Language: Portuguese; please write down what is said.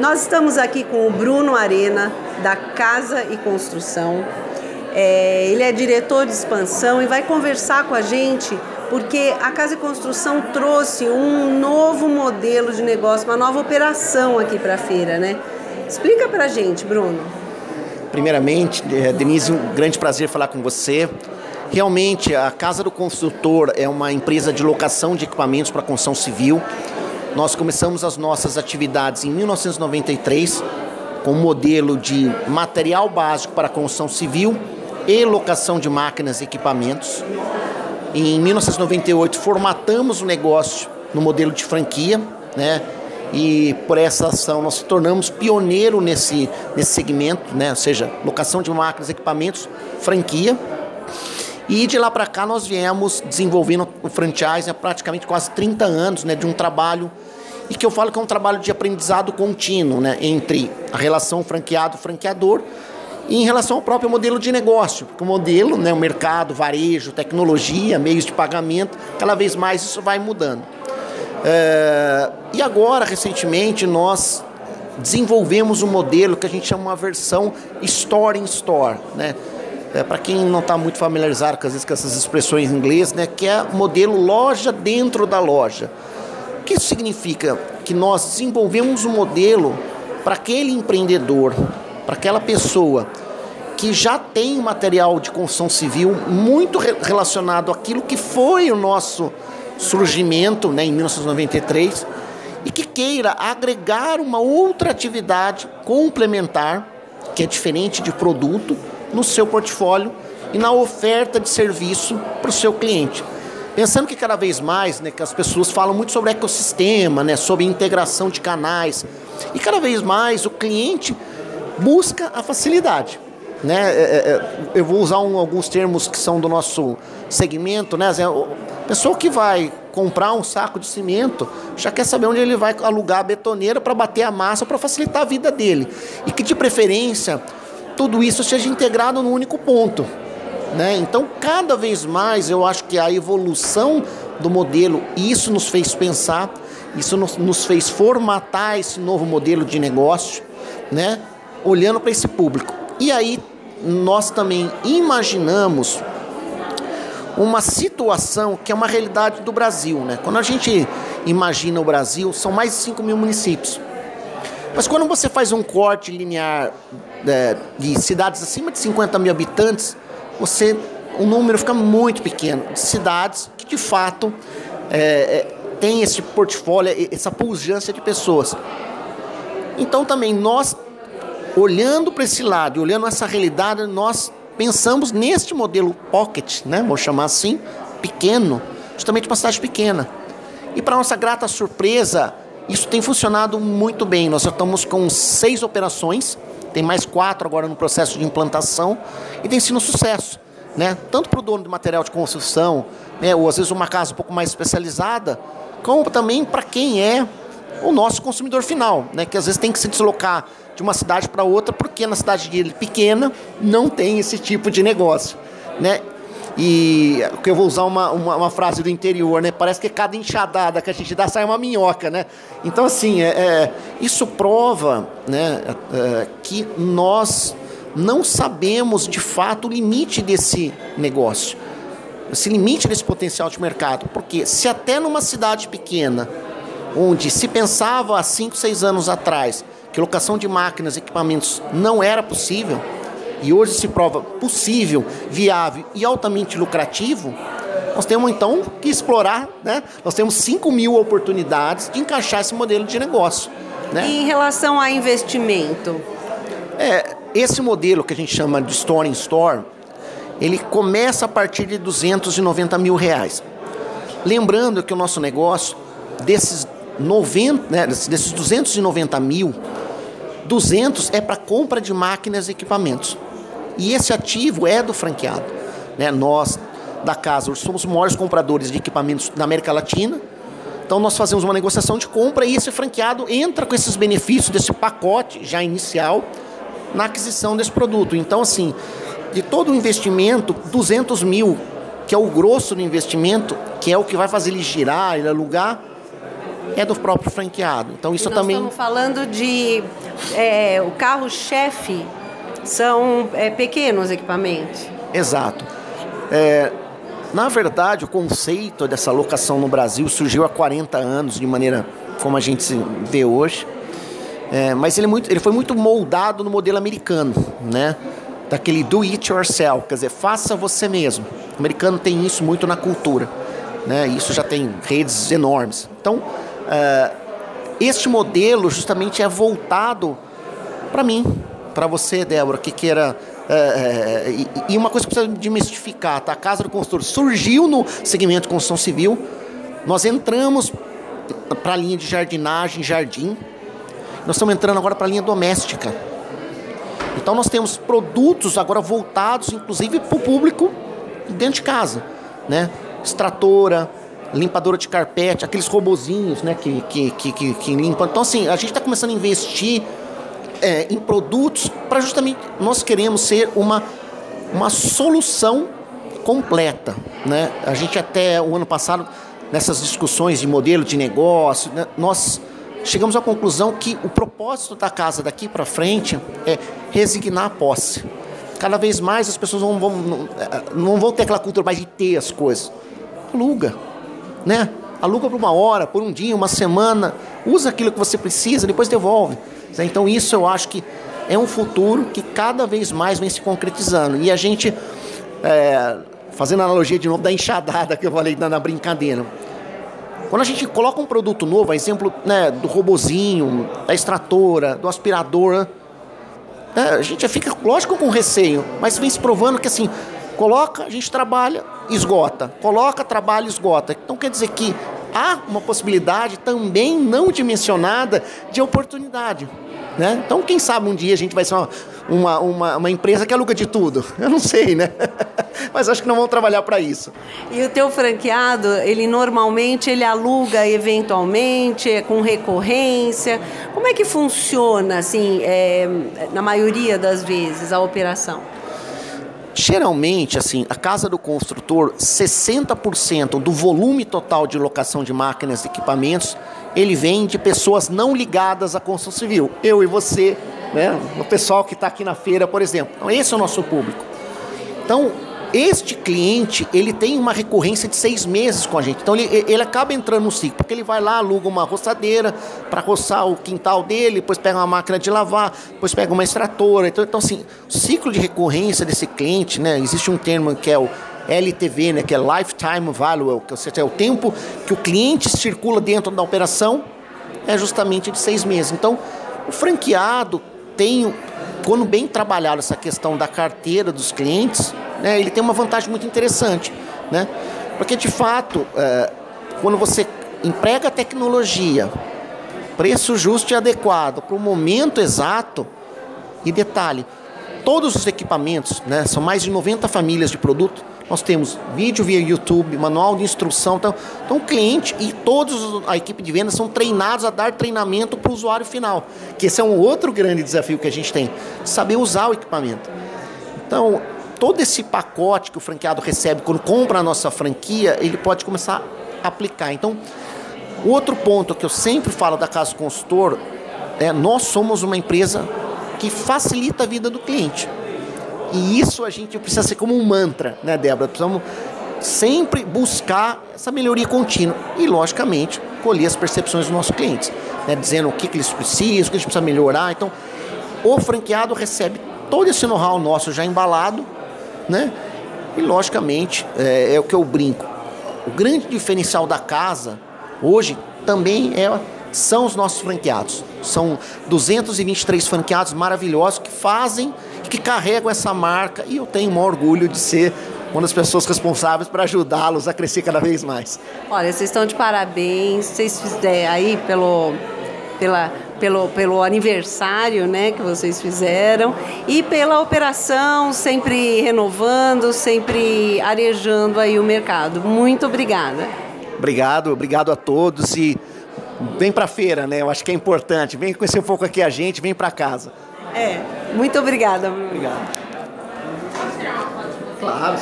Nós estamos aqui com o Bruno Arena, da Casa e Construção. É, ele é diretor de expansão e vai conversar com a gente porque a Casa e Construção trouxe um novo modelo de negócio, uma nova operação aqui para a feira, né? Explica para a gente, Bruno. Primeiramente, é, Denise, um grande prazer falar com você. Realmente, a Casa do Construtor é uma empresa de locação de equipamentos para construção civil. Nós começamos as nossas atividades em 1993 com um modelo de material básico para construção civil e locação de máquinas e equipamentos. Em 1998 formatamos o negócio no modelo de franquia, né? E por essa ação nós nos tornamos pioneiro nesse, nesse segmento, né? Ou seja, locação de máquinas e equipamentos, franquia. E de lá para cá nós viemos desenvolvendo o franchise há praticamente quase 30 anos, né, de um trabalho e que eu falo que é um trabalho de aprendizado contínuo, né, entre a relação franqueado-franqueador e em relação ao próprio modelo de negócio, porque o modelo, né, o mercado, varejo, tecnologia, meios de pagamento, cada vez mais isso vai mudando. É, e agora, recentemente, nós desenvolvemos um modelo que a gente chama uma versão Store in Store, né? É, para quem não está muito familiarizado com, vezes, com essas expressões em inglês, né, que é modelo loja dentro da loja. O que isso significa? Que nós desenvolvemos um modelo para aquele empreendedor, para aquela pessoa que já tem material de construção civil muito relacionado àquilo que foi o nosso surgimento né, em 1993 e que queira agregar uma outra atividade complementar, que é diferente de produto, no seu portfólio e na oferta de serviço para o seu cliente. Pensando que cada vez mais, né, que as pessoas falam muito sobre ecossistema, né, sobre integração de canais, e cada vez mais o cliente busca a facilidade. Né? É, é, é, eu vou usar um, alguns termos que são do nosso segmento, né? A pessoa que vai comprar um saco de cimento já quer saber onde ele vai alugar a betoneira para bater a massa para facilitar a vida dele. E que de preferência tudo isso seja integrado num único ponto. Né? Então, cada vez mais, eu acho que a evolução do modelo, isso nos fez pensar, isso nos, nos fez formatar esse novo modelo de negócio, né? olhando para esse público. E aí, nós também imaginamos uma situação que é uma realidade do Brasil. Né? Quando a gente imagina o Brasil, são mais de 5 mil municípios. Mas quando você faz um corte linear é, de cidades acima de 50 mil habitantes, você o número fica muito pequeno de cidades que de fato é, é, tem esse portfólio, essa pujança de pessoas. Então também nós, olhando para esse lado olhando essa realidade, nós pensamos neste modelo pocket, né, vou chamar assim, pequeno, justamente uma cidade pequena. E para nossa grata surpresa, isso tem funcionado muito bem. Nós já estamos com seis operações, tem mais quatro agora no processo de implantação e tem sido um sucesso. Né? Tanto para o dono de material de construção, né? ou às vezes uma casa um pouco mais especializada, como também para quem é o nosso consumidor final, né? que às vezes tem que se deslocar de uma cidade para outra, porque na cidade dele pequena não tem esse tipo de negócio. Né? E que eu vou usar uma, uma, uma, frase do interior, né? Parece que cada enxadada que a gente dá sai uma minhoca, né? Então, assim, é, é isso prova né, é, que nós não sabemos de fato o limite desse negócio, esse limite desse potencial de mercado. Porque se até numa cidade pequena, onde se pensava há 5, 6 anos atrás que locação de máquinas e equipamentos não era possível, e hoje se prova possível, viável e altamente lucrativo, nós temos então que explorar, né? Nós temos 5 mil oportunidades de encaixar esse modelo de negócio. Né? E em relação a investimento? É, esse modelo que a gente chama de Store in Store, ele começa a partir de 290 mil reais. Lembrando que o nosso negócio, desses, 90, né, desses 290 mil, 200 é para compra de máquinas e equipamentos. E esse ativo é do franqueado. Né? Nós, da casa, somos os maiores compradores de equipamentos na América Latina. Então nós fazemos uma negociação de compra e esse franqueado entra com esses benefícios desse pacote já inicial na aquisição desse produto. Então, assim, de todo o investimento, 200 mil, que é o grosso do investimento, que é o que vai fazer ele girar, ele alugar, é do próprio franqueado. Então isso nós também. Estamos falando de é, o carro-chefe são é, pequenos equipamentos. Exato. É, na verdade, o conceito dessa locação no Brasil surgiu há 40 anos, de maneira como a gente vê hoje. É, mas ele, é muito, ele foi muito moldado no modelo americano, né? Daquele do it yourself, quer dizer, faça você mesmo. O americano tem isso muito na cultura, né? Isso já tem redes enormes. Então, é, este modelo justamente é voltado para mim, para você, Débora, que queira é, é, e, e, uma coisa que precisa desmistificar, tá? A Casa do Consultor surgiu no segmento de construção civil, nós entramos para a linha de jardinagem, jardim, nós estamos entrando agora para a linha doméstica. Então nós temos produtos agora voltados, inclusive, para o público dentro de casa, né? Extratora, limpadora de carpete, aqueles robozinhos, né, que, que, que, que limpam. Então, assim, a gente está começando a investir é, em produtos para justamente nós queremos ser uma, uma solução completa. Né? A gente até o ano passado, nessas discussões de modelo de negócio, né, nós chegamos à conclusão que o propósito da casa daqui para frente é resignar a posse. Cada vez mais as pessoas não vão, não, não vão ter aquela cultura mais de ter as coisas. Aluga, né? Aluga por uma hora, por um dia, uma semana, usa aquilo que você precisa, depois devolve. Então isso eu acho que é um futuro que cada vez mais vem se concretizando. E a gente, é, fazendo analogia de novo da enxadada que eu falei na, brincadeira, quando a gente coloca um produto novo, exemplo né, do robozinho, da extratora, do aspirador, né, a gente fica, lógico, com receio, mas vem se provando que assim, coloca, a gente trabalha, esgota, coloca, trabalha, esgota. Então quer dizer que há uma possibilidade também não dimensionada de oportunidade. Né? Então, quem sabe um dia a gente vai ser uma, uma, uma, uma empresa que aluga de tudo. Eu não sei, né? Mas acho que não vamos trabalhar para isso. E o teu franqueado, ele normalmente ele aluga eventualmente, é com recorrência. Como é que funciona, assim, é, na maioria das vezes, a operação? Geralmente, assim, a casa do construtor, 60% do volume total de locação de máquinas e equipamentos, ele vem de pessoas não ligadas à construção civil. Eu e você, né? O pessoal que está aqui na feira, por exemplo. Então, esse é o nosso público. Então, este cliente, ele tem uma recorrência de seis meses com a gente. Então, ele, ele acaba entrando no ciclo, porque ele vai lá, aluga uma roçadeira para roçar o quintal dele, depois pega uma máquina de lavar, depois pega uma extratora. Então, então assim, o ciclo de recorrência desse cliente, né? Existe um termo que é o LTV, né, que é Lifetime Value, que seja, é o tempo que o cliente circula dentro da operação, é justamente de seis meses. Então, o franqueado tem, quando bem trabalhado essa questão da carteira dos clientes, né, ele tem uma vantagem muito interessante, né? Porque de fato, é, quando você emprega a tecnologia, preço justo e adequado para o momento exato, e detalhe, todos os equipamentos, né, são mais de 90 famílias de produto, nós temos vídeo via YouTube, manual de instrução. Então, então o cliente e toda a equipe de vendas são treinados a dar treinamento para o usuário final. Que esse é um outro grande desafio que a gente tem. Saber usar o equipamento. Então, todo esse pacote que o franqueado recebe quando compra a nossa franquia, ele pode começar a aplicar. Então, outro ponto que eu sempre falo da Casa Consultor é nós somos uma empresa que facilita a vida do cliente. E isso a gente precisa ser como um mantra, né, Débora? Precisamos sempre buscar essa melhoria contínua e, logicamente, colher as percepções dos nossos clientes, né, dizendo o que, que eles precisam, o que eles precisam melhorar. Então, o franqueado recebe todo esse know-how nosso já embalado, né? E, logicamente, é, é o que eu brinco. O grande diferencial da casa hoje também é são os nossos franqueados. São 223 franqueados maravilhosos que fazem, que carregam essa marca e eu tenho um orgulho de ser uma das pessoas responsáveis para ajudá-los a crescer cada vez mais. Olha, vocês estão de parabéns, vocês fizeram aí pelo, pela, pelo, pelo aniversário né, que vocês fizeram e pela operação, sempre renovando, sempre arejando aí o mercado. Muito obrigada. Obrigado, obrigado a todos e vem para a feira, né? Eu acho que é importante. Vem conhecer um pouco aqui a gente, vem para casa. É, muito obrigada. Obrigado. Claro,